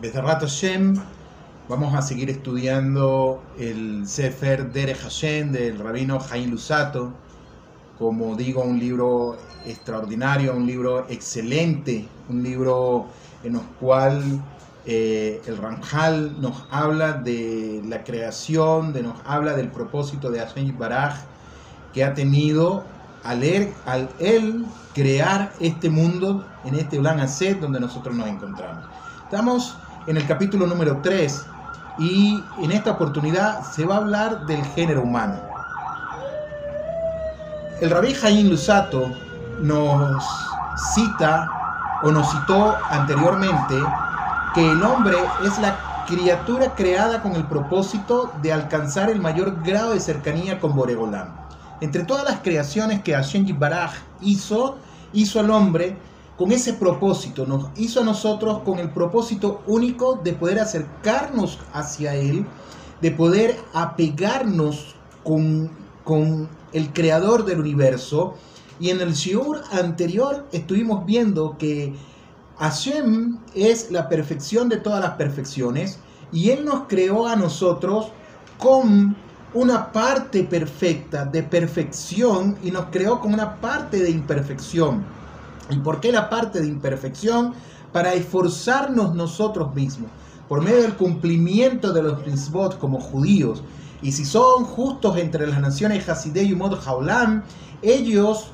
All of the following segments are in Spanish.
Bezerrat Hashem, vamos a seguir estudiando el Sefer Derech Hashem del rabino Jaim Lusato. Como digo, un libro extraordinario, un libro excelente, un libro en el cual eh, el Ramjal nos habla de la creación, de, nos habla del propósito de Hashem Baraj que ha tenido al él, al él crear este mundo en este Ulan Aset donde nosotros nos encontramos. Estamos en el capítulo número 3 y en esta oportunidad se va a hablar del género humano. El rabí Jaim Lusato nos cita o nos citó anteriormente que el hombre es la criatura creada con el propósito de alcanzar el mayor grado de cercanía con Boregolam. Entre todas las creaciones que Hashem Baraj hizo, hizo al hombre con ese propósito, nos hizo a nosotros con el propósito único de poder acercarnos hacia Él, de poder apegarnos con, con el creador del universo. Y en el Shiur anterior estuvimos viendo que Hashem es la perfección de todas las perfecciones y Él nos creó a nosotros con una parte perfecta de perfección y nos creó con una parte de imperfección. ¿Y por qué la parte de imperfección? Para esforzarnos nosotros mismos, por medio del cumplimiento de los mitzvot como judíos. Y si son justos entre las naciones Hasidei y Mod ellos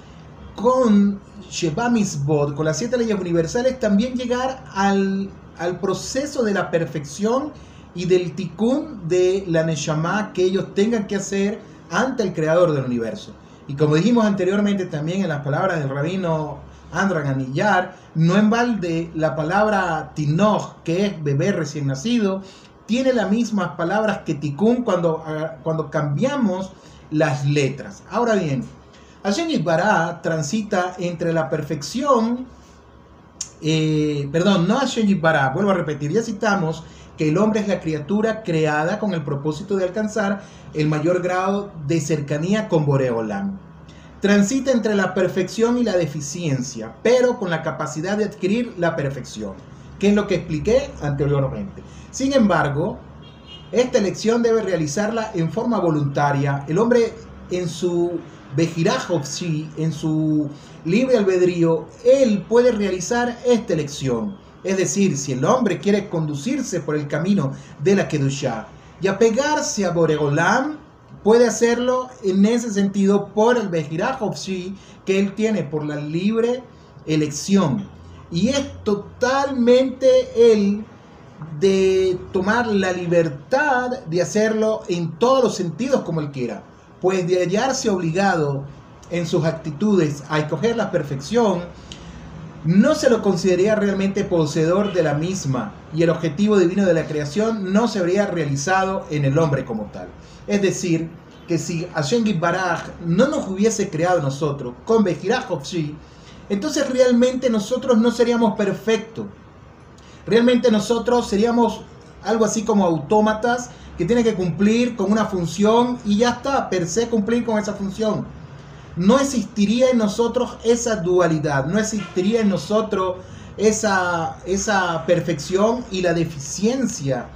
con Sheba Mitzvot, con las siete leyes universales, también llegar al, al proceso de la perfección y del tikkun de la Neshama que ellos tengan que hacer ante el creador del universo. Y como dijimos anteriormente también en las palabras del rabino Andran Anillar, no en balde la palabra Tinoch, que es bebé recién nacido, tiene las mismas palabras que Tikkun cuando, cuando cambiamos las letras. Ahora bien, Hashem Bará transita entre la perfección, eh, perdón, no Hashem Bará, vuelvo a repetir, ya citamos que el hombre es la criatura creada con el propósito de alcanzar el mayor grado de cercanía con Boreolam. Transita entre la perfección y la deficiencia, pero con la capacidad de adquirir la perfección, que es lo que expliqué anteriormente. Sin embargo, esta elección debe realizarla en forma voluntaria. El hombre en su Bejirajovsi, en su libre albedrío, él puede realizar esta elección. Es decir, si el hombre quiere conducirse por el camino de la Kedushá y apegarse a Boregolam, puede hacerlo en ese sentido por el Bejirajovsi que él tiene, por la libre elección. Y es totalmente él de tomar la libertad de hacerlo en todos los sentidos como él quiera. Pues de hallarse obligado en sus actitudes a escoger la perfección, no se lo consideraría realmente poseedor de la misma y el objetivo divino de la creación no se habría realizado en el hombre como tal. Es decir, que si Hashem Baraj no nos hubiese creado nosotros con Bejiraj entonces realmente nosotros no seríamos perfectos. Realmente nosotros seríamos algo así como autómatas que tienen que cumplir con una función y ya está, per se cumplir con esa función no existiría en nosotros esa dualidad, no existiría en nosotros esa, esa perfección y la deficiencia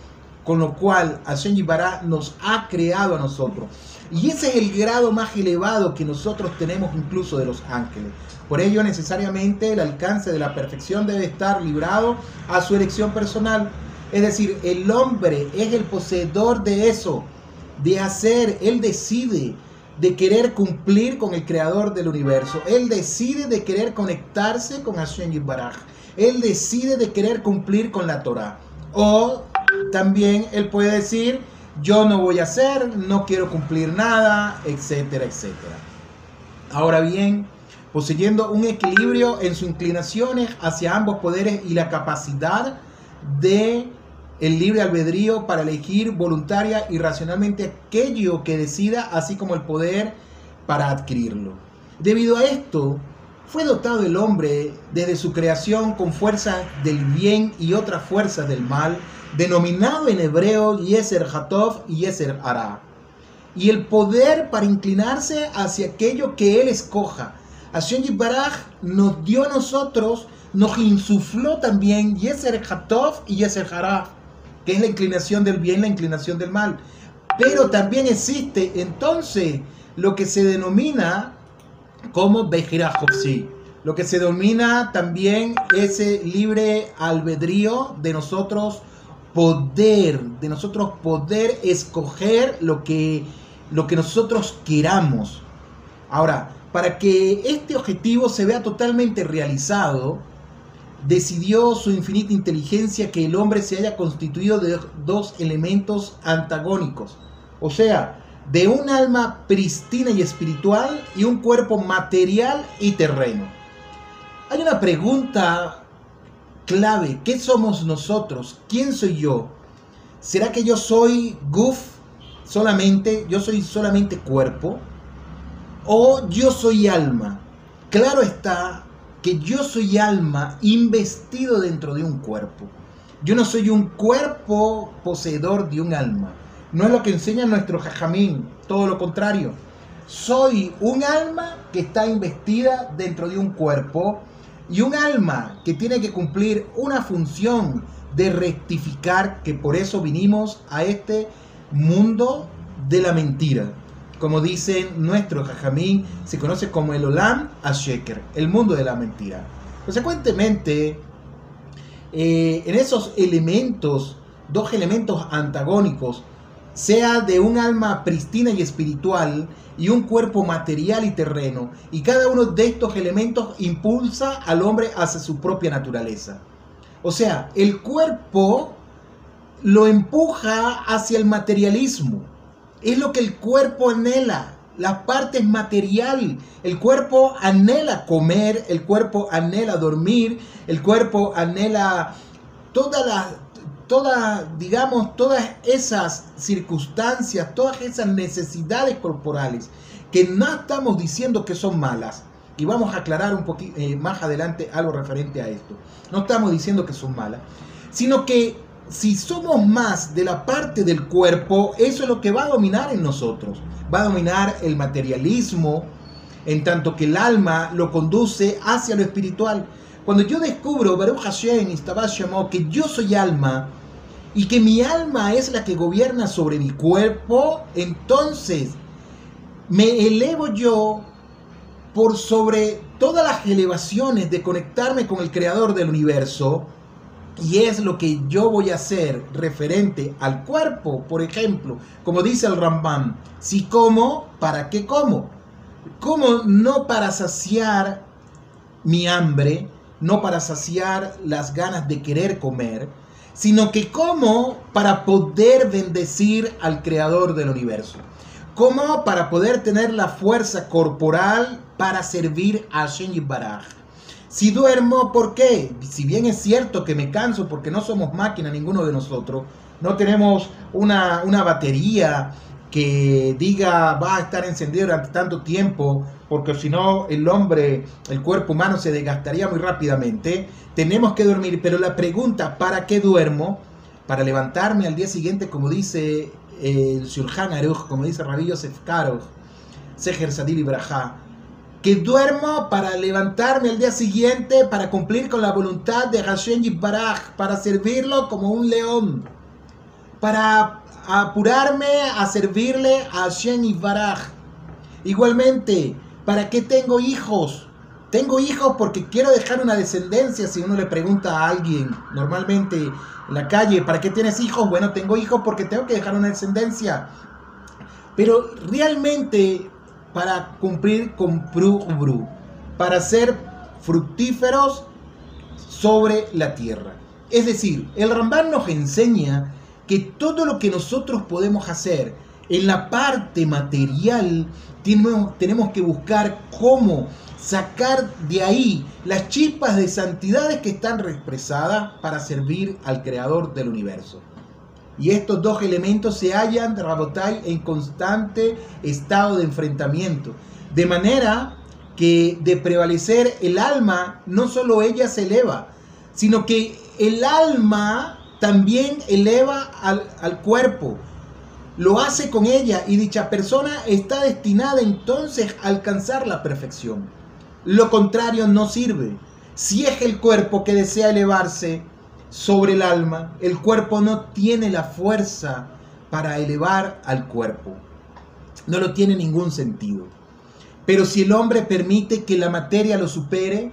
con lo cual Hashem Yibará nos ha creado a nosotros. Y ese es el grado más elevado que nosotros tenemos incluso de los ángeles. Por ello necesariamente el alcance de la perfección debe estar librado a su elección personal. Es decir, el hombre es el poseedor de eso, de hacer, él decide de querer cumplir con el creador del universo. Él decide de querer conectarse con Hashem Baraj. Él decide de querer cumplir con la Torah. O también él puede decir, yo no voy a hacer, no quiero cumplir nada, etcétera, etcétera. Ahora bien, poseyendo un equilibrio en sus inclinaciones hacia ambos poderes y la capacidad de el libre albedrío para elegir voluntaria y racionalmente aquello que decida, así como el poder para adquirirlo. Debido a esto, fue dotado el hombre desde su creación con fuerza del bien y otras fuerzas del mal, denominado en hebreo Yeser Hatov y Yeser Ara. y el poder para inclinarse hacia aquello que Él escoja. Hashem Baraj nos dio a nosotros, nos insufló también Yeser Hatov y Yeser Haraf, que es la inclinación del bien, la inclinación del mal. Pero también existe entonces lo que se denomina como Behirajovsi, lo que se denomina también ese libre albedrío de nosotros poder, de nosotros poder escoger lo que, lo que nosotros queramos. Ahora, para que este objetivo se vea totalmente realizado, decidió su infinita inteligencia que el hombre se haya constituido de dos elementos antagónicos, o sea, de un alma pristina y espiritual y un cuerpo material y terreno. Hay una pregunta clave, ¿qué somos nosotros? ¿Quién soy yo? ¿Será que yo soy guf solamente, yo soy solamente cuerpo? ¿O yo soy alma? Claro está que yo soy alma investido dentro de un cuerpo. Yo no soy un cuerpo poseedor de un alma. No es lo que enseña nuestro jajamín, todo lo contrario. Soy un alma que está investida dentro de un cuerpo y un alma que tiene que cumplir una función de rectificar, que por eso vinimos a este mundo de la mentira. Como dice nuestro jajamín, se conoce como el Olam Asheker, el mundo de la mentira. Consecuentemente, eh, en esos elementos, dos elementos antagónicos, sea de un alma pristina y espiritual y un cuerpo material y terreno, y cada uno de estos elementos impulsa al hombre hacia su propia naturaleza. O sea, el cuerpo lo empuja hacia el materialismo. Es lo que el cuerpo anhela, la parte es material. El cuerpo anhela comer, el cuerpo anhela dormir, el cuerpo anhela todas las todas, digamos, todas esas circunstancias, todas esas necesidades corporales, que no estamos diciendo que son malas, y vamos a aclarar un poquito eh, más adelante algo referente a esto, no estamos diciendo que son malas, sino que si somos más de la parte del cuerpo, eso es lo que va a dominar en nosotros, va a dominar el materialismo, en tanto que el alma lo conduce hacia lo espiritual. Cuando yo descubro, Baruch Hashem, que yo soy alma, y que mi alma es la que gobierna sobre mi cuerpo, entonces me elevo yo por sobre todas las elevaciones de conectarme con el creador del universo, y es lo que yo voy a hacer referente al cuerpo, por ejemplo, como dice el Rambam, si como, ¿para qué como? Como no para saciar mi hambre, no para saciar las ganas de querer comer, sino que como para poder bendecir al creador del universo. Como para poder tener la fuerza corporal para servir a Shen Baraj. Si duermo, ¿por qué? Si bien es cierto que me canso porque no somos máquina ninguno de nosotros, no tenemos una, una batería que diga va a estar encendido durante tanto tiempo, porque si no el hombre, el cuerpo humano se desgastaría muy rápidamente. Tenemos que dormir, pero la pregunta, ¿para qué duermo? Para levantarme al día siguiente, como dice el Shulchan Aruch, como dice Rabbi Yosef Karoch, Seher Sadil y que duermo para levantarme al día siguiente, para cumplir con la voluntad de Hashem Yibarach, para servirlo como un león, para apurarme a servirle a Hashem Yibarach. Igualmente, ¿para qué tengo hijos? Tengo hijos porque quiero dejar una descendencia. Si uno le pregunta a alguien normalmente en la calle, ¿para qué tienes hijos? Bueno, tengo hijos porque tengo que dejar una descendencia. Pero realmente para cumplir con Bru, para ser fructíferos sobre la tierra. Es decir, el Ramban nos enseña que todo lo que nosotros podemos hacer en la parte material, tenemos, que buscar cómo sacar de ahí las chispas de santidades que están expresadas para servir al creador del universo. Y estos dos elementos se hallan, Rabotai, en constante estado de enfrentamiento. De manera que de prevalecer el alma, no solo ella se eleva, sino que el alma también eleva al, al cuerpo. lo hace con ella y dicha persona está destinada entonces a alcanzar la perfección. Lo contrario no sirve. Si es el cuerpo que desea elevarse sobre el alma, el cuerpo no tiene la fuerza para elevar al cuerpo. No lo tiene ningún sentido. Pero si el hombre permite que la materia lo supere,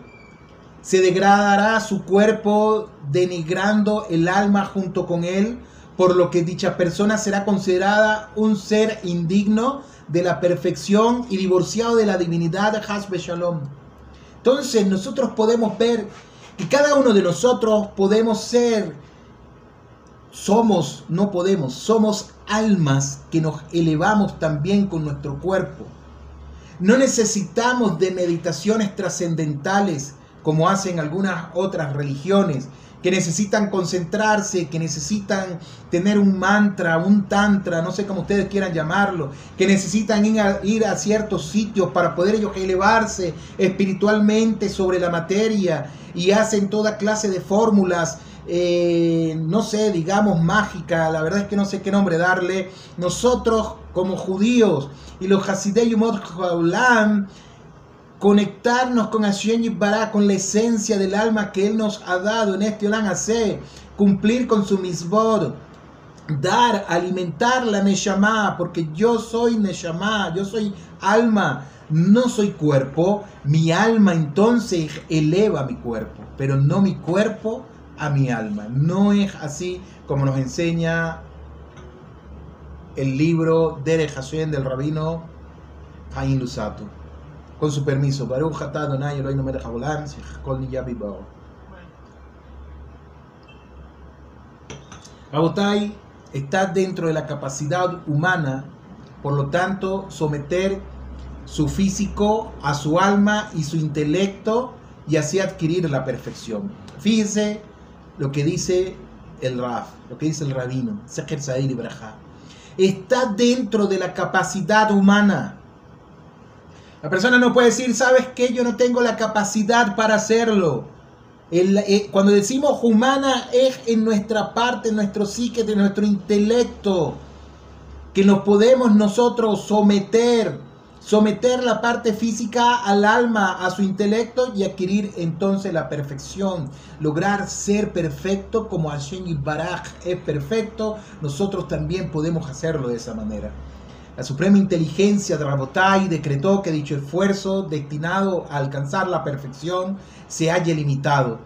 se degradará su cuerpo denigrando el alma junto con él, por lo que dicha persona será considerada un ser indigno de la perfección y divorciado de la divinidad Shalom. Entonces nosotros podemos ver que cada uno de nosotros podemos ser, somos, no podemos, somos almas que nos elevamos también con nuestro cuerpo. No necesitamos de meditaciones trascendentales como hacen algunas otras religiones, que necesitan concentrarse, que necesitan tener un mantra, un tantra, no sé cómo ustedes quieran llamarlo, que necesitan ir a, ciertos sitios para poder ellos elevarse espiritualmente sobre la materia y hacen toda clase de fórmulas. Eh, no sé, digamos mágica, la verdad es que no sé qué nombre darle. Nosotros como judíos y los Hasidei Yumot conectarnos con Hashem Yibara, con la esencia del alma que Él nos ha dado en este Olam hace cumplir con su misbod, dar, alimentar la Neshama, porque yo soy Neshama, yo soy alma, no soy cuerpo, mi alma entonces eleva mi cuerpo, pero no mi cuerpo a mi alma. No es así como nos enseña el libro de Hashem del rabino Haim Lusato. Con su permiso. Está dentro de la capacidad humana, por lo tanto, someter su físico a su alma y su intelecto y así adquirir la perfección. Fíjense lo que dice el Raf, lo que dice el rabino. Está dentro de la capacidad humana la persona no puede decir, ¿sabes qué? Yo no tengo la capacidad para hacerlo. Eh, cuando decimos humana es en nuestra parte, en nuestro psique, de nuestro intelecto, que nos podemos nosotros someter, someter la parte física al alma, a su intelecto y adquirir entonces la perfección, lograr ser perfecto como Hashem Baraj es perfecto, nosotros también podemos hacerlo de esa manera. La suprema inteligencia de Rabotai decretó que dicho esfuerzo destinado a alcanzar la perfección se haya limitado.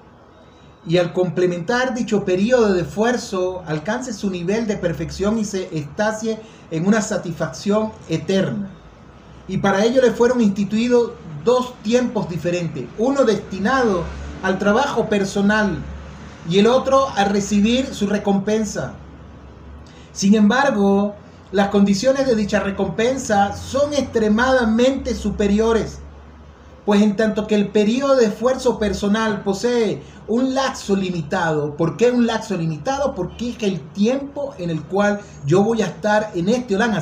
Y al complementar dicho periodo de esfuerzo, alcance su nivel de perfección y se estacie en una satisfacción eterna. Y para ello le fueron instituidos dos tiempos diferentes, uno destinado al trabajo personal y el otro a recibir su recompensa. Sin embargo, las condiciones de dicha recompensa son extremadamente superiores, pues en tanto que el periodo de esfuerzo personal posee un laxo limitado, ¿por qué un laxo limitado? Porque es el tiempo en el cual yo voy a estar en este Olan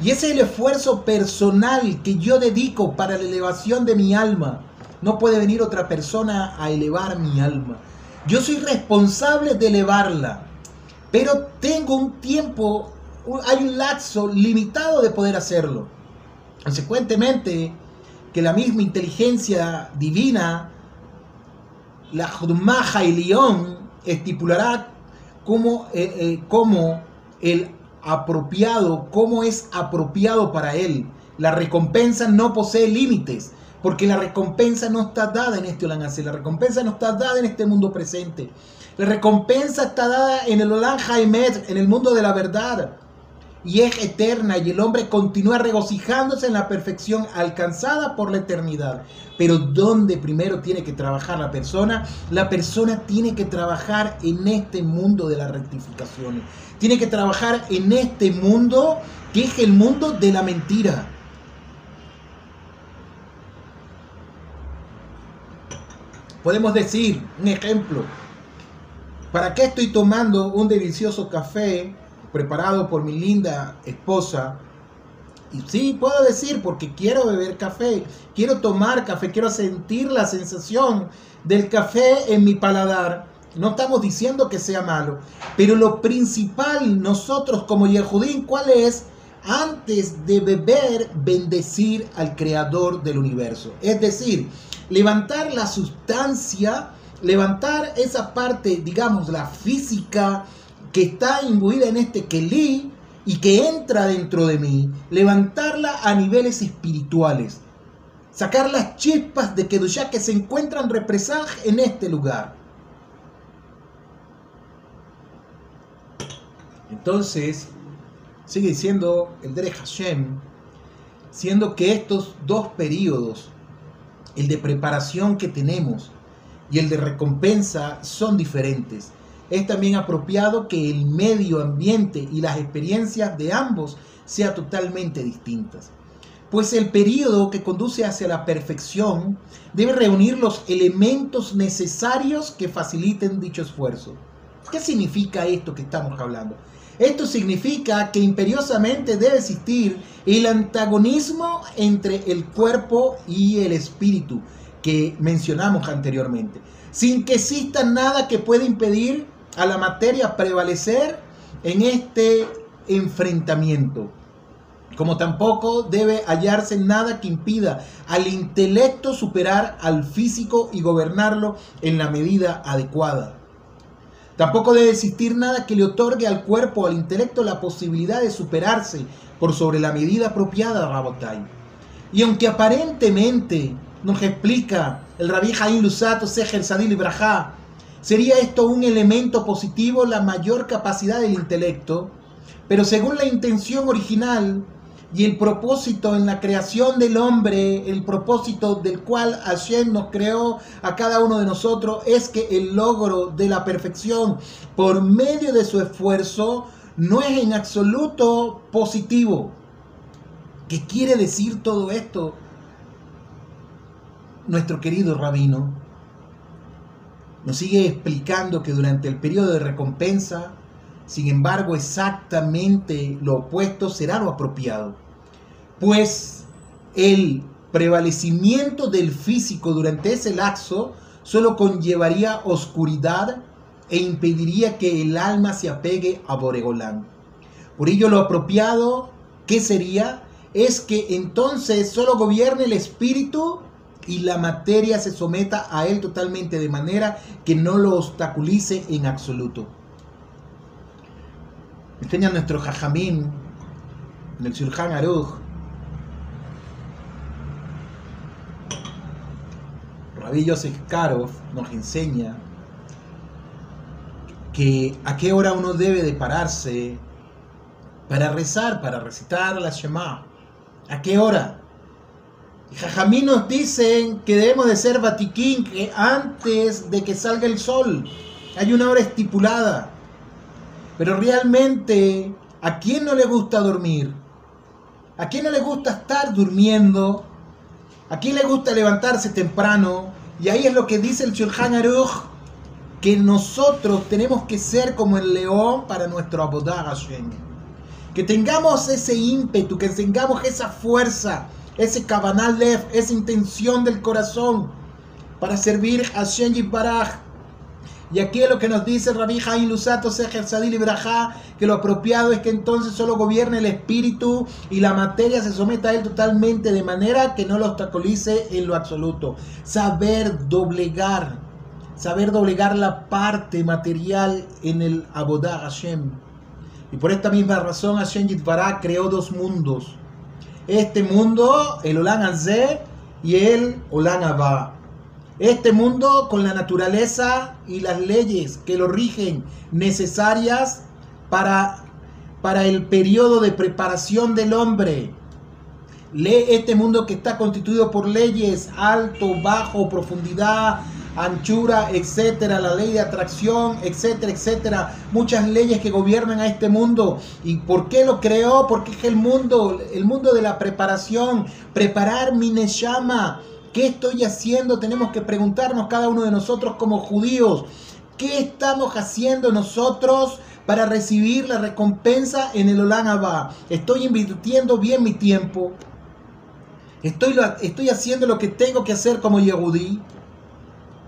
Y ese es el esfuerzo personal que yo dedico para la elevación de mi alma. No puede venir otra persona a elevar mi alma. Yo soy responsable de elevarla, pero tengo un tiempo hay un lapso limitado de poder hacerlo. Consecuentemente, que la misma inteligencia divina, la Judmaja y León, estipulará cómo, eh, eh, cómo el apropiado, cómo es apropiado para él. La recompensa no posee límites, porque la recompensa no está dada en este Olanase, la recompensa no está dada en este mundo presente. La recompensa está dada en el Olan en el mundo de la verdad y es eterna y el hombre continúa regocijándose en la perfección alcanzada por la eternidad. Pero ¿dónde primero tiene que trabajar la persona? La persona tiene que trabajar en este mundo de las rectificaciones. Tiene que trabajar en este mundo que es el mundo de la mentira. Podemos decir, un ejemplo, ¿para qué estoy tomando un delicioso café preparado por mi linda esposa. Y sí, puedo decir, porque quiero beber café, quiero tomar café, quiero sentir la sensación del café en mi paladar. No estamos diciendo que sea malo. Pero lo principal, nosotros como Yehudín, ¿cuál es? Antes de beber, bendecir al creador del universo. Es decir, levantar la sustancia, levantar esa parte, digamos, la física que está imbuida en este Kelí y que entra dentro de mí, levantarla a niveles espirituales. Sacar las chispas de Kedushá que se encuentran represadas en este lugar. Entonces, sigue diciendo el Dere Hashem, siendo que estos dos periodos, el de preparación que tenemos y el de recompensa, son diferentes. Es también apropiado que el medio ambiente y las experiencias de ambos sean totalmente distintas. Pues el periodo que conduce hacia la perfección debe reunir los elementos necesarios que faciliten dicho esfuerzo. ¿Qué significa esto que estamos hablando? Esto significa que imperiosamente debe existir el antagonismo entre el cuerpo y el espíritu que mencionamos anteriormente, sin que exista nada que pueda impedir a la materia prevalecer en este enfrentamiento. Como tampoco debe hallarse nada que impida al intelecto superar al físico y gobernarlo en la medida adecuada. Tampoco debe existir nada que le otorgue al cuerpo al intelecto la posibilidad de superarse por sobre la medida apropiada, Rabotai. Y aunque aparentemente nos explica el Rabbi Jaim Lusato, Seher Sadil y sería esto un elemento positivo, la mayor capacidad del intelecto, pero según la intención original, y el propósito en la creación del hombre, el propósito del cual Hashem nos creó a cada uno de nosotros, es que el logro de la perfección por medio de su esfuerzo no es en absoluto positivo. ¿Qué quiere decir todo esto? Nuestro querido rabino nos sigue explicando que durante el periodo de recompensa sin embargo, exactamente lo opuesto será lo apropiado, pues el prevalecimiento del físico durante ese lapso solo conllevaría oscuridad e impediría que el alma se apegue a Boregolán. Por ello lo apropiado, ¿qué sería? Es que entonces solo gobierne el espíritu y la materia se someta a él totalmente de manera que no lo obstaculice en absoluto. Enseña nuestro Jajamín en el Shulchan Aruch. Rabbi Yosef Karov nos enseña que a qué hora uno debe de pararse para rezar, para recitar la Shema. ¿A qué hora? Y Jajamín nos dicen que debemos de ser batiquín que antes de que salga el sol. Hay una hora estipulada. Pero realmente, ¿a quién no le gusta dormir? ¿A quién no le gusta estar durmiendo? ¿A quién le gusta levantarse temprano? Y ahí es lo que dice el Shulchan Aruch, que nosotros tenemos que ser como el león para nuestro Abodah Que tengamos ese ímpetu, que tengamos esa fuerza, ese cabanal lef, esa intención del corazón para servir a Hashem Baraj y aquí es lo que nos dice Rabbi Jaim Lusato Sejer Sadil y que lo apropiado es que entonces solo gobierne el espíritu y la materia se someta a él totalmente de manera que no lo obstaculice en lo absoluto. Saber doblegar, saber doblegar la parte material en el Abodah Hashem. Y por esta misma razón Hashem Yitbará creó dos mundos. Este mundo, el Olan Azeh y el Olan Abba. Este mundo con la naturaleza y las leyes que lo rigen necesarias para, para el periodo de preparación del hombre. Este mundo que está constituido por leyes alto, bajo, profundidad, anchura, etcétera, la ley de atracción, etcétera, etcétera, muchas leyes que gobiernan a este mundo. ¿Y por qué lo creó? Porque es el mundo, el mundo de la preparación, preparar mi neshama ¿Qué estoy haciendo? Tenemos que preguntarnos cada uno de nosotros como judíos. ¿Qué estamos haciendo nosotros para recibir la recompensa en el Olan Abba? ¿Estoy invirtiendo bien mi tiempo? ¿Estoy, ¿Estoy haciendo lo que tengo que hacer como Yehudí?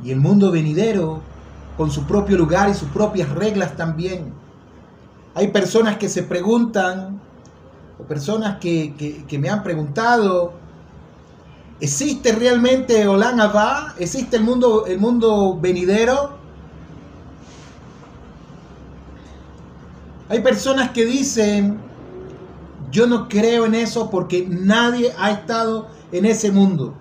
Y el mundo venidero, con su propio lugar y sus propias reglas también. Hay personas que se preguntan, o personas que, me han preguntado, ¿existe realmente Olan Abba? ¿Existe el mundo, el mundo venidero? Hay personas que dicen, yo no creo en eso porque nadie ha estado en ese mundo.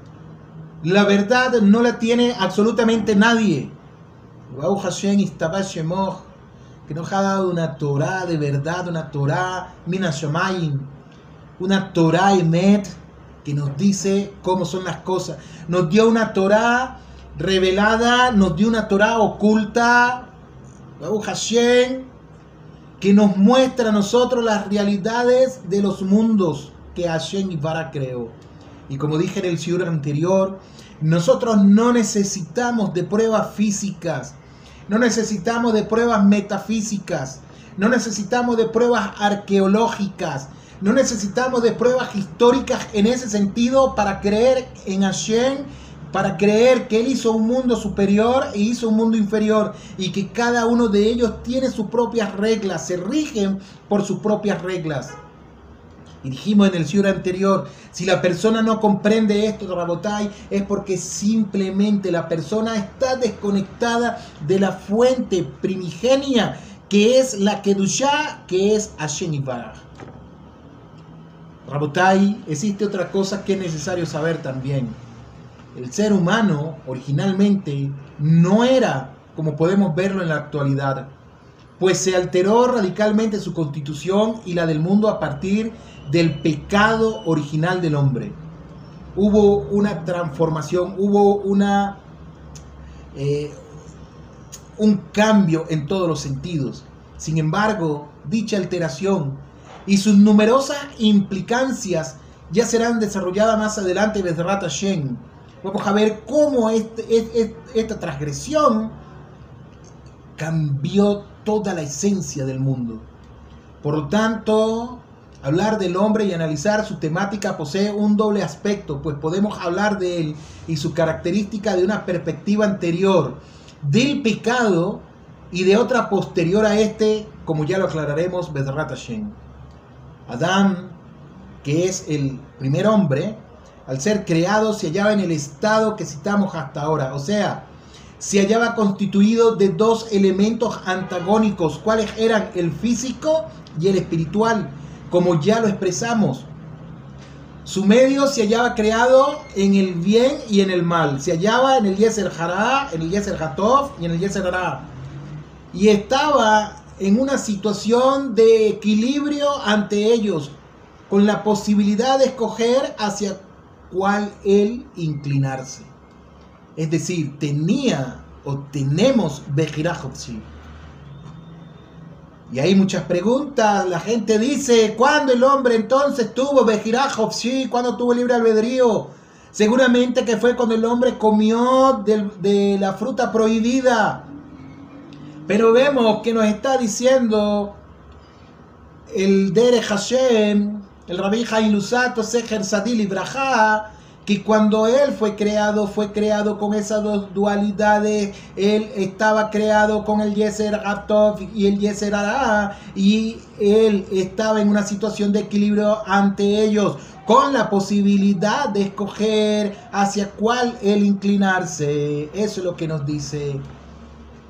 La verdad no la tiene absolutamente nadie. Que nos ha dado una Torah de verdad, una Torah Minashamayim, una Torah Emet que nos dice cómo son las cosas. Nos dio una Torah revelada, nos dio una Torah oculta, Hashem, que nos muestra a nosotros las realidades de los mundos que Hashem Ibara creó. Y como dije en el siur anterior, nosotros no necesitamos de pruebas físicas, no necesitamos de pruebas metafísicas, no necesitamos de pruebas arqueológicas, no necesitamos de pruebas históricas en ese sentido para creer en Hashem, para creer que Él hizo un mundo superior e hizo un mundo inferior y que cada uno de ellos tiene sus propias reglas, se rigen por sus propias reglas. Dijimos en el siglo anterior, si la persona no comprende esto, Rabotai, es porque simplemente la persona está desconectada de la fuente primigenia, que es la Kedushá, que es Hashem Rabotai, existe otra cosa que es necesario saber también. El ser humano originalmente no era como podemos verlo en la actualidad, pues se alteró radicalmente su constitución y la del mundo a partir del pecado original del hombre. Hubo una transformación, hubo una, eh, un cambio en todos los sentidos. Sin embargo, dicha alteración y sus numerosas implicancias ya serán desarrolladas más adelante desde Rata Shen. Vamos a ver cómo este, esta transgresión cambió toda la esencia del mundo. Por lo tanto, Hablar del hombre y analizar su temática posee un doble aspecto, pues podemos hablar de él y su característica de una perspectiva anterior del pecado y de otra posterior a este, como ya lo aclararemos, Bedrat Hashem. Adán, que es el primer hombre, al ser creado se hallaba en el estado que citamos hasta ahora, o sea, se hallaba constituido de dos elementos antagónicos, cuáles eran el físico y el espiritual como ya lo expresamos. Su medio se hallaba creado en el bien y en el mal. Se hallaba en el Yeser Hará, en el Yeser Hatov y en el Yeser Hará. Y estaba en una situación de equilibrio ante ellos, con la posibilidad de escoger hacia cuál él inclinarse. Es decir, tenía o tenemos Bejirajovsi y hay muchas preguntas. La gente dice, ¿cuándo el hombre entonces tuvo Bejirajov? Sí, ¿cuándo tuvo libre albedrío? Seguramente que fue cuando el hombre comió de, la fruta prohibida. Pero vemos que nos está diciendo el Dere Hashem, el Rabbi Lusato, Seher Sadil Ibrahá, que cuando él fue creado, fue creado con esas dos dualidades. Él estaba creado con el Yeser Atov y el Yeser Ara, y él estaba en una situación de equilibrio ante ellos, con la posibilidad de escoger hacia cuál él inclinarse. Eso es lo que nos dice.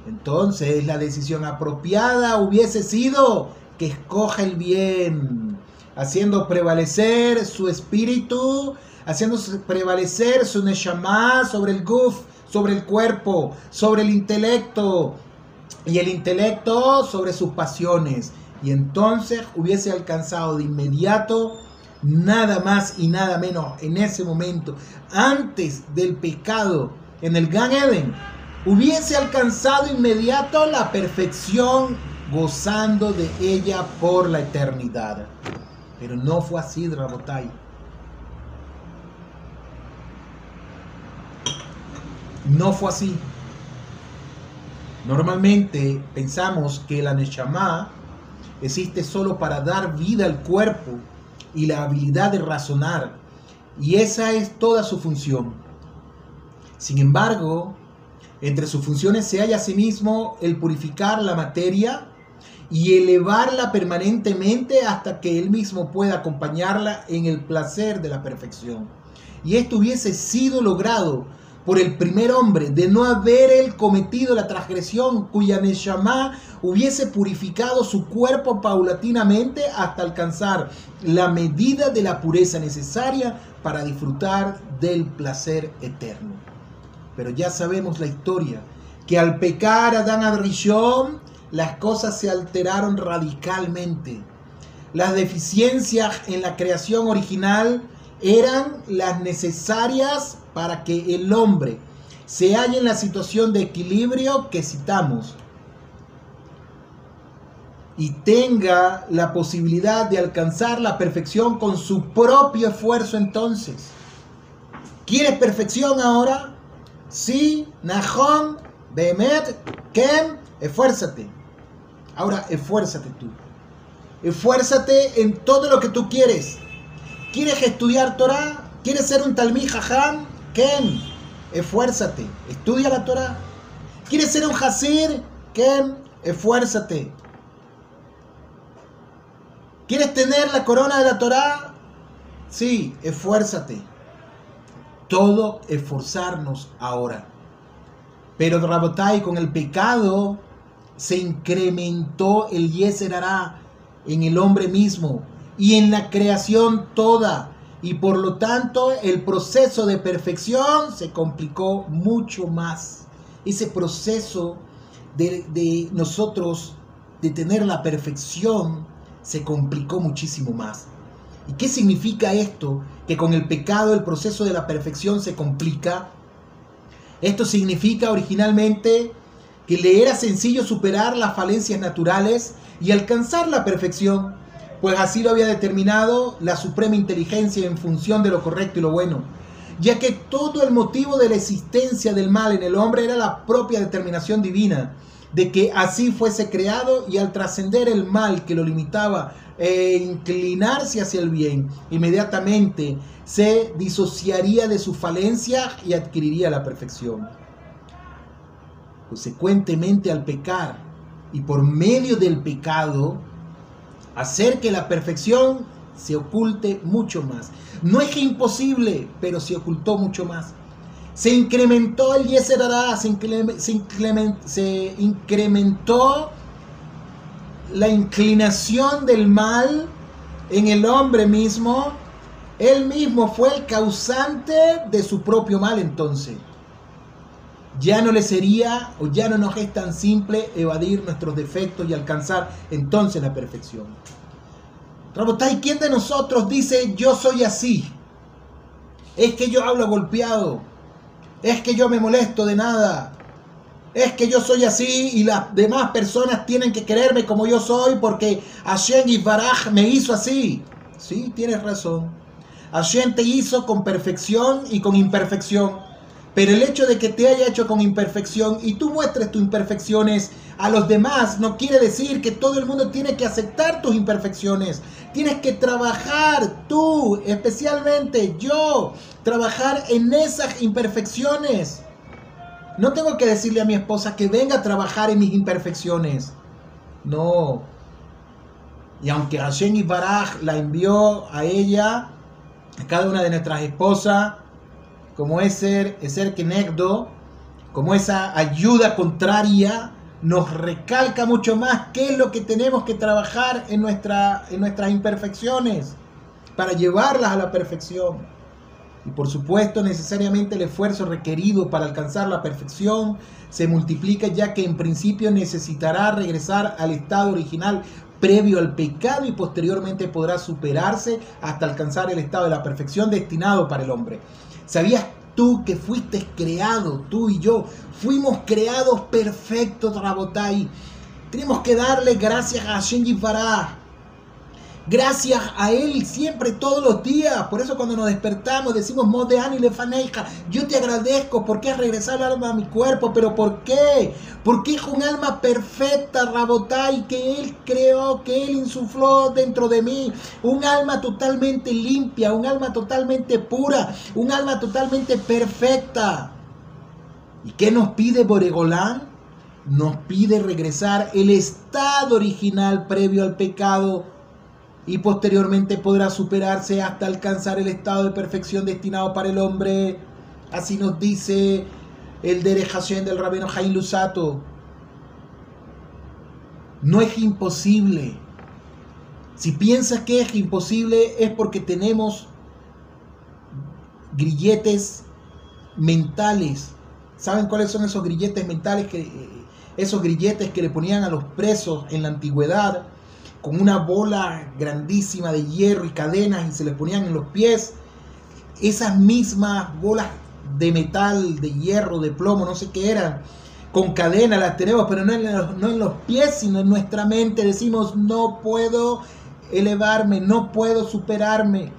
Entonces, la decisión apropiada hubiese sido que escoja el bien, haciendo prevalecer su espíritu haciendo prevalecer su Neshama sobre el Guf, sobre el cuerpo, sobre el intelecto, y el intelecto sobre sus pasiones. Y entonces hubiese alcanzado de inmediato nada más y nada menos en ese momento, antes del pecado en el Gan Eden, hubiese alcanzado inmediato la perfección gozando de ella por la eternidad. Pero no fue así, Rabotai. No fue así. Normalmente pensamos que la Neshama existe solo para dar vida al cuerpo y la habilidad de razonar, y esa es toda su función. Sin embargo, Entre sus funciones se halla asimismo el purificar la materia y elevarla permanentemente hasta que él mismo pueda acompañarla en el placer de la perfección. Y esto hubiese sido logrado por el primer hombre de no haber él cometido la transgresión cuya Neshama hubiese purificado su cuerpo paulatinamente hasta alcanzar la medida de la pureza necesaria para disfrutar del placer eterno. Pero ya sabemos la historia, que al pecar Adán Adrishon, las cosas se alteraron radicalmente. Las deficiencias en la creación original eran las necesarias para que el hombre se halle en la situación de equilibrio que citamos y tenga la posibilidad de alcanzar la perfección con su propio esfuerzo entonces. ¿Quieres perfección ahora? Sí, Nahon, Behemet, Ken, esfuérzate. Ahora esfuérzate tú. Esfuérzate en todo lo que tú quieres. ¿Quieres estudiar Torah? ¿Quieres ser un Talmid Jajam? Ken, esfuérzate. Estudia la Torah. ¿Quieres ser un Hasir? Ken, esfuérzate. ¿Quieres tener la corona de la Torah? Sí, esfuérzate. Todo esforzarnos ahora. Pero Rabotai, con el pecado se incrementó el Yeser en el hombre mismo y en la creación toda. Y por lo tanto el proceso de perfección se complicó mucho más. Ese proceso de, de nosotros de tener la perfección se complicó muchísimo más. ¿Y qué significa esto? Que con el pecado el proceso de la perfección se complica. Esto significa originalmente que le era sencillo superar las falencias naturales y alcanzar la perfección, pues así lo había determinado la suprema inteligencia en función de lo correcto y lo bueno, ya que todo el motivo de la existencia del mal en el hombre era la propia determinación divina, de que así fuese creado y al trascender el mal que lo limitaba e inclinarse hacia el bien, inmediatamente se disociaría de su falencia y adquiriría la perfección. Consecuentemente al pecar y por medio del pecado hacer que la perfección se oculte mucho más. No es que imposible, pero se ocultó mucho más. Se incrementó el Yeser se, se incrementó la inclinación del mal en el hombre mismo. Él mismo fue el causante de su propio mal entonces ya no le sería o ya no nos es tan simple evadir nuestros defectos y alcanzar entonces la perfección. Rabotay, ¿quién de nosotros dice yo soy así? Es que yo hablo golpeado. Es que yo me molesto de nada. Es que yo soy así y las demás personas tienen que quererme como yo soy porque Hashem y Baraj me hizo así. Sí, tienes razón. Hashem te hizo con perfección y con imperfección. Pero el hecho de que te haya hecho con imperfección y tú muestres tus imperfecciones a los demás no quiere decir que todo el mundo tiene que aceptar tus imperfecciones. Tienes que trabajar tú, especialmente yo, trabajar en esas imperfecciones. No tengo que decirle a mi esposa que venga a trabajar en mis imperfecciones. No. Y aunque Hashem y la envió a ella, a cada una de nuestras esposas, como ese, ser Kenegdo, como esa ayuda contraria, nos recalca mucho más qué es lo que tenemos que trabajar en, en nuestras imperfecciones para llevarlas a la perfección. Y por supuesto, necesariamente el esfuerzo requerido para alcanzar la perfección se multiplica ya que en principio necesitará regresar al estado original previo al pecado y posteriormente podrá superarse hasta alcanzar el estado de la perfección destinado para el hombre. ¿Sabías tú que fuiste creado, tú y yo, fuimos creados perfectos, Rabotai? Tenemos que darle gracias a Shenji Farah Gracias a Él siempre, todos los días. Por eso cuando nos despertamos decimos, Modeani Lefaneja, yo te agradezco porque has regresado el alma a mi cuerpo. ¿Pero por qué? Porque es un alma perfecta, Rabotai, que Él creó, que Él insufló dentro de mí. Un alma totalmente limpia, un alma totalmente pura, un alma totalmente perfecta. ¿Y qué nos pide Boregolán? Nos pide regresar el estado original previo al pecado y posteriormente podrá superarse hasta alcanzar el estado de perfección destinado para el hombre. Así nos dice el Derejación del Rabino Jain Lusato. No es imposible. Si piensas que es imposible es porque tenemos grilletes mentales. ¿Saben cuáles son esos grilletes mentales que eh, esos grilletes que le ponían a los presos en la antigüedad con una bola grandísima de hierro y cadenas y se les ponían en los pies? Esas mismas bolas de metal, de hierro, de plomo, no sé qué eran, con cadena las tenemos, pero no en, los, no en los pies, sino en nuestra mente. Decimos, no puedo elevarme, no puedo superarme.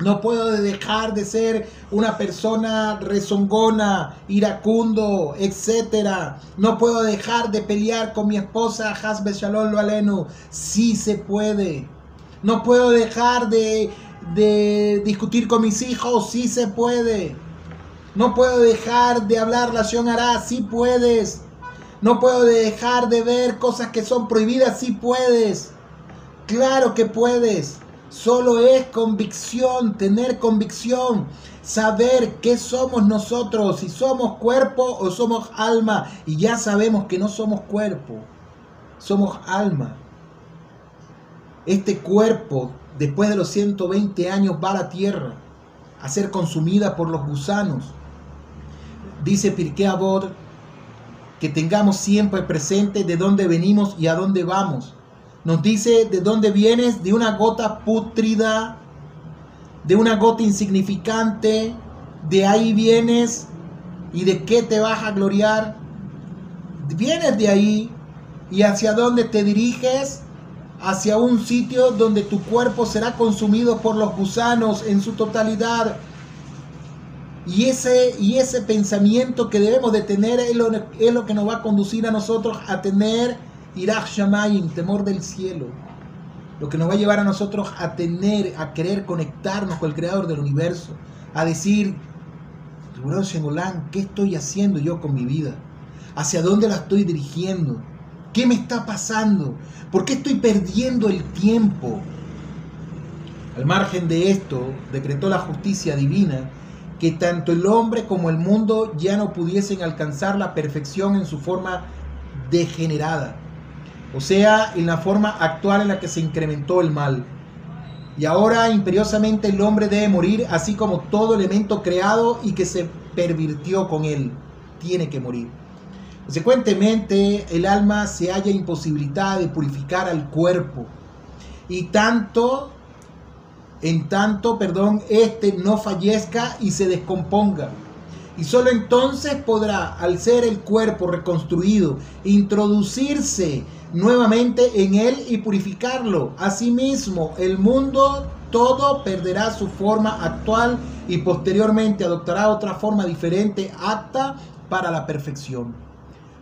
No puedo dejar de ser una persona rezongona, iracundo, etc. No puedo dejar de pelear con mi esposa Hasbe Shalom lo aleno. Sí se puede. No puedo dejar de, de discutir con mis hijos. Sí se puede. No puedo dejar de hablar la hará. Sí puedes. No puedo dejar de ver cosas que son prohibidas. Sí puedes. Claro que puedes. Solo es convicción, tener convicción, saber qué somos nosotros, si somos cuerpo o somos alma. Y ya sabemos que no somos cuerpo, somos alma. Este cuerpo, después de los 120 años, va a la tierra a ser consumida por los gusanos. Dice Pirkei Avot que tengamos siempre presente de dónde venimos y a dónde vamos nos dice de dónde vienes, de una gota pútrida, de una gota insignificante, de ahí vienes y de qué te vas a gloriar. Vienes de ahí y hacia dónde te diriges, hacia un sitio donde tu cuerpo será consumido por los gusanos en su totalidad. Y ese, y ese pensamiento que debemos de tener es lo, es lo que nos va a conducir a nosotros a tener Irach Shamayim, temor del cielo. Lo que nos va a llevar a nosotros a tener, a querer conectarnos con el creador del universo. A decir, ¿qué estoy haciendo yo con mi vida? ¿Hacia dónde la estoy dirigiendo? ¿Qué me está pasando? ¿Por qué estoy perdiendo el tiempo? Al margen de esto, decretó la justicia divina que tanto el hombre como el mundo ya no pudiesen alcanzar la perfección en su forma degenerada o sea, en la forma actual en la que se incrementó el mal. Y ahora imperiosamente el hombre debe morir, así como todo elemento creado y que se pervirtió con él. Tiene que morir. Consecuentemente, el alma se halla imposibilitada de purificar al cuerpo. Y tanto, en tanto, perdón, este no fallezca y se descomponga. Y solo entonces podrá, al ser el cuerpo reconstruido, introducirse nuevamente en él y purificarlo. Asimismo, el mundo todo perderá su forma actual y posteriormente adoptará otra forma diferente, apta para la perfección.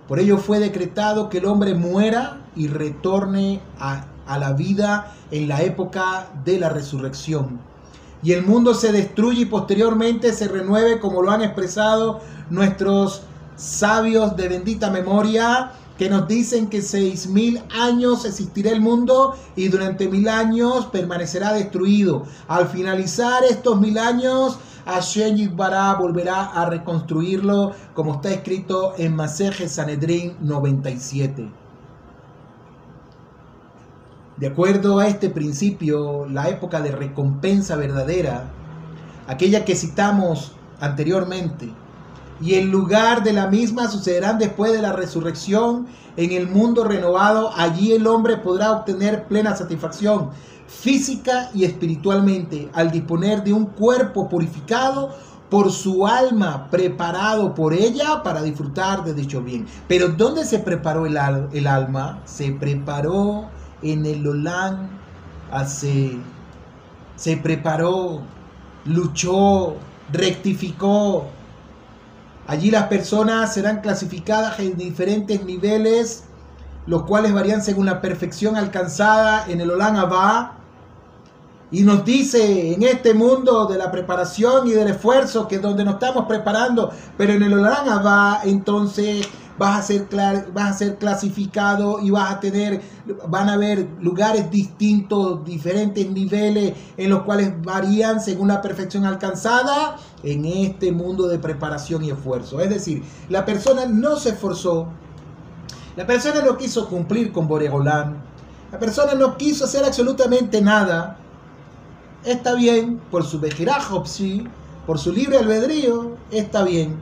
Por ello fue decretado que el hombre muera y retorne a, a la vida en la época de la resurrección. Y el mundo se destruye y posteriormente se renueve como lo han expresado nuestros sabios de bendita memoria que nos dicen que seis mil años existirá el mundo y durante mil años permanecerá destruido. Al finalizar estos mil años, Hashem Yitbará volverá a reconstruirlo como está escrito en Maseje Sanedrin 97. De acuerdo a este principio, la época de recompensa verdadera, aquella que citamos anteriormente, y el lugar de la misma sucederán después de la resurrección en el mundo renovado. Allí el hombre podrá obtener plena satisfacción física y espiritualmente al disponer de un cuerpo purificado por su alma, preparado por ella para disfrutar de dicho bien. Pero ¿dónde se preparó el, el alma? Se preparó en el Olán hace... Se preparó, luchó, rectificó, Allí las personas serán clasificadas en diferentes niveles, los cuales varían según la perfección alcanzada en el Olan Abba. Y nos dice en este mundo de la preparación y del esfuerzo, que es donde nos estamos preparando, pero en el Olam va entonces vas a ser vas a ser clasificado y vas a tener van a haber lugares distintos, diferentes niveles en los cuales varían según la perfección alcanzada en este mundo de preparación y esfuerzo. Es decir, la persona no se esforzó, la persona no quiso cumplir con Boregolán, la persona no quiso hacer absolutamente nada. Está bien, por su sí, por su libre albedrío, está bien,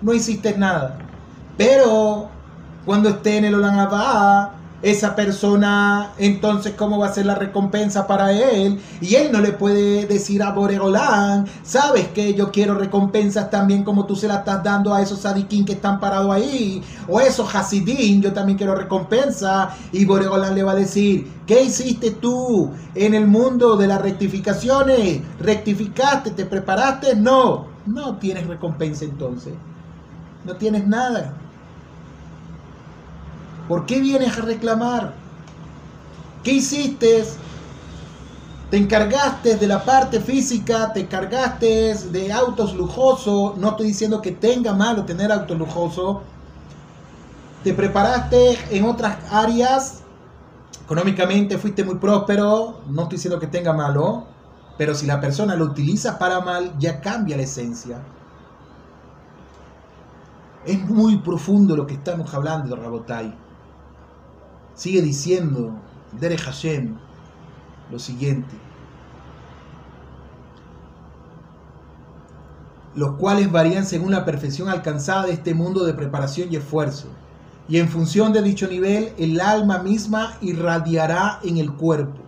no hiciste nada. Pero cuando esté en el Olam esa persona, entonces, ¿cómo va a ser la recompensa para él? Y él no le puede decir a Boregolán, sabes que yo quiero recompensas también como tú se las estás dando a esos sadiquín que están parados ahí, o esos hasidín, yo también quiero recompensa. Y Boregolán le va a decir, ¿qué hiciste tú en el mundo de las rectificaciones? ¿Rectificaste? ¿Te preparaste? No, no tienes recompensa entonces. No tienes nada. ¿Por qué vienes a reclamar? ¿Qué hiciste? Te encargaste de la parte física, te encargaste de autos lujosos. No estoy diciendo que tenga malo tener autos lujosos. Te preparaste en otras áreas. Económicamente fuiste muy próspero. No estoy diciendo que tenga malo. Pero si la persona lo utiliza para mal, ya cambia la esencia. Es muy profundo lo que estamos hablando, Rabotai. Sigue diciendo Dere Hashem lo siguiente. Los cuales varían según la perfección alcanzada de este mundo de preparación y esfuerzo. Y en función de dicho nivel, el alma misma irradiará en el cuerpo,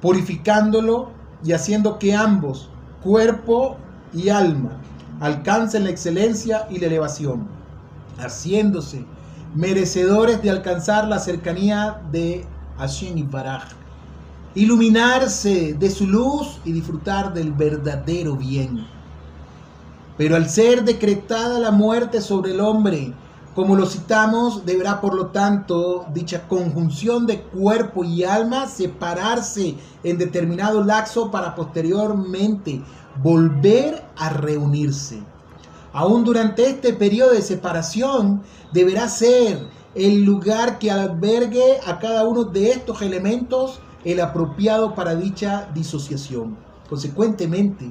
purificándolo y haciendo que ambos, cuerpo y alma, alcancen la excelencia y la elevación, haciéndose merecedores de alcanzar la cercanía de Hashem y Baraj, iluminarse de su luz y disfrutar del verdadero bien. Pero al ser decretada la muerte sobre el hombre, como lo citamos, deberá por lo tanto dicha conjunción de cuerpo y alma separarse en determinado laxo para posteriormente volver a reunirse. Aún durante este periodo de separación deberá ser el lugar que albergue a cada uno de estos elementos el apropiado para dicha disociación. Consecuentemente,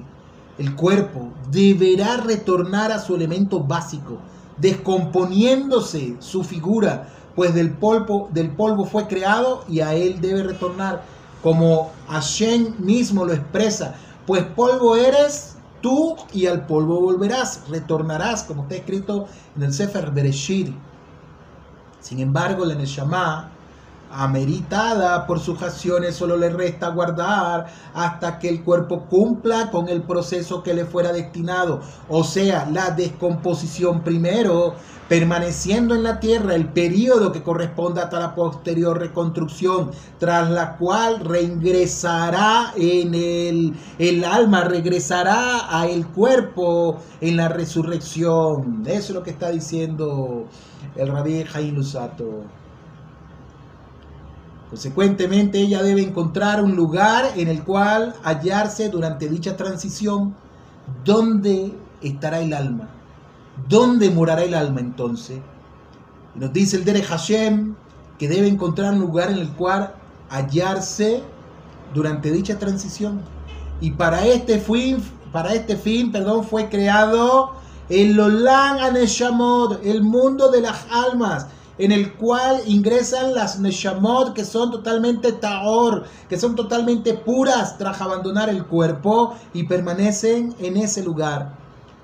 el cuerpo deberá retornar a su elemento básico, descomponiéndose su figura, pues del polvo, del polvo fue creado y a él debe retornar, como Hashem mismo lo expresa, pues polvo eres tú y al polvo volverás, retornarás, como está escrito en el Sefer Bereshit. Sin embargo, la Neshama, ameritada por sus acciones, solo le resta guardar hasta que el cuerpo cumpla con el proceso que le fuera destinado, o sea, la descomposición primero permaneciendo en la tierra el periodo que corresponda hasta la posterior reconstrucción, tras la cual reingresará en el, el alma, regresará a el cuerpo en la resurrección. Eso es lo que está diciendo el rabí Jaim Lusato. Consecuentemente, ella debe encontrar un lugar en el cual hallarse durante dicha transición, donde estará el alma ¿Dónde morará el alma entonces? nos dice el Dere Hashem que debe encontrar un lugar en el cual hallarse durante dicha transición. Y para este fin, para este fin, perdón, fue creado el Olam Aneshamot, el mundo de las almas, en el cual ingresan las Neshamot que son totalmente taor, que son totalmente puras tras abandonar el cuerpo y permanecen en ese lugar,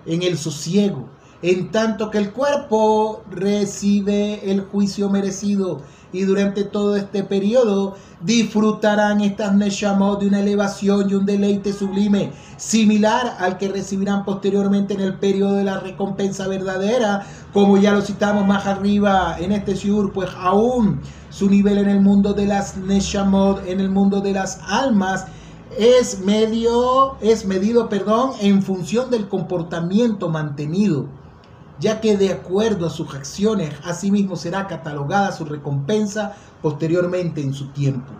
en el sosiego en tanto que el cuerpo recibe el juicio merecido y durante todo este periodo disfrutarán estas Neshamot de una elevación y un deleite sublime, similar al que recibirán posteriormente en el periodo de la recompensa verdadera, como ya lo citamos más arriba en este Shur, pues aún su nivel en el mundo de las Neshamot, en el mundo de las almas, es medio, es medido, perdón, en función del comportamiento mantenido ya que de acuerdo a sus acciones, asimismo será catalogada su recompensa posteriormente en su tiempo.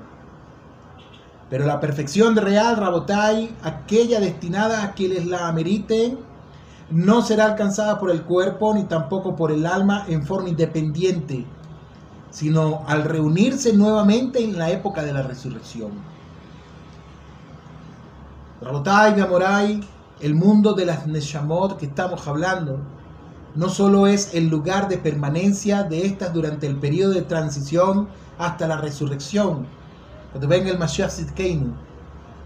Pero la perfección real, Rabotai, aquella destinada a quienes la ameriten, no será alcanzada por el cuerpo ni tampoco por el alma en forma independiente, sino al reunirse nuevamente en la época de la resurrección. Rabotai, Gamorai, el mundo de las Neshamot que estamos hablando, no solo es el lugar de permanencia de estas durante el periodo de transición hasta la resurrección, cuando venga el Mashiach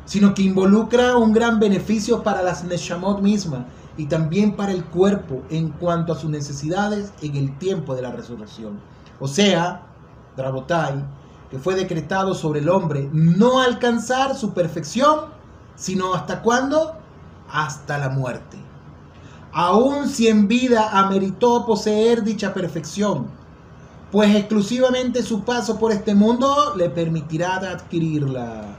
sino que involucra un gran beneficio para las Neshamot mismas y también para el cuerpo en cuanto a sus necesidades en el tiempo de la resurrección. O sea, Drabotai, que fue decretado sobre el hombre no alcanzar su perfección sino hasta cuándo? Hasta la muerte. Aún si en vida ameritó poseer dicha perfección, pues exclusivamente su paso por este mundo le permitirá adquirirla.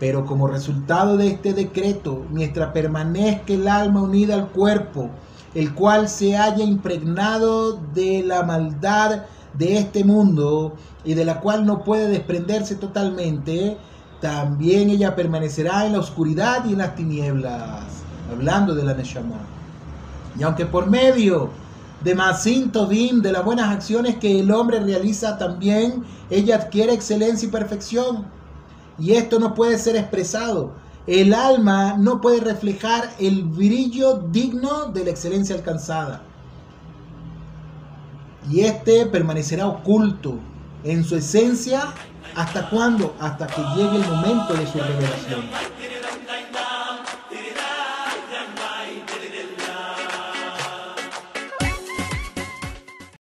Pero como resultado de este decreto, mientras permanezca el alma unida al cuerpo, el cual se haya impregnado de la maldad de este mundo y de la cual no puede desprenderse totalmente, también ella permanecerá en la oscuridad y en las tinieblas, hablando de la Neshama. Y aunque por medio de Masin Todim, de las buenas acciones que el hombre realiza también, ella adquiere excelencia y perfección. Y esto no puede ser expresado. El alma no puede reflejar el brillo digno de la excelencia alcanzada. Y este permanecerá oculto en su esencia ¿Hasta cuándo? Hasta que llegue el momento de su revelación.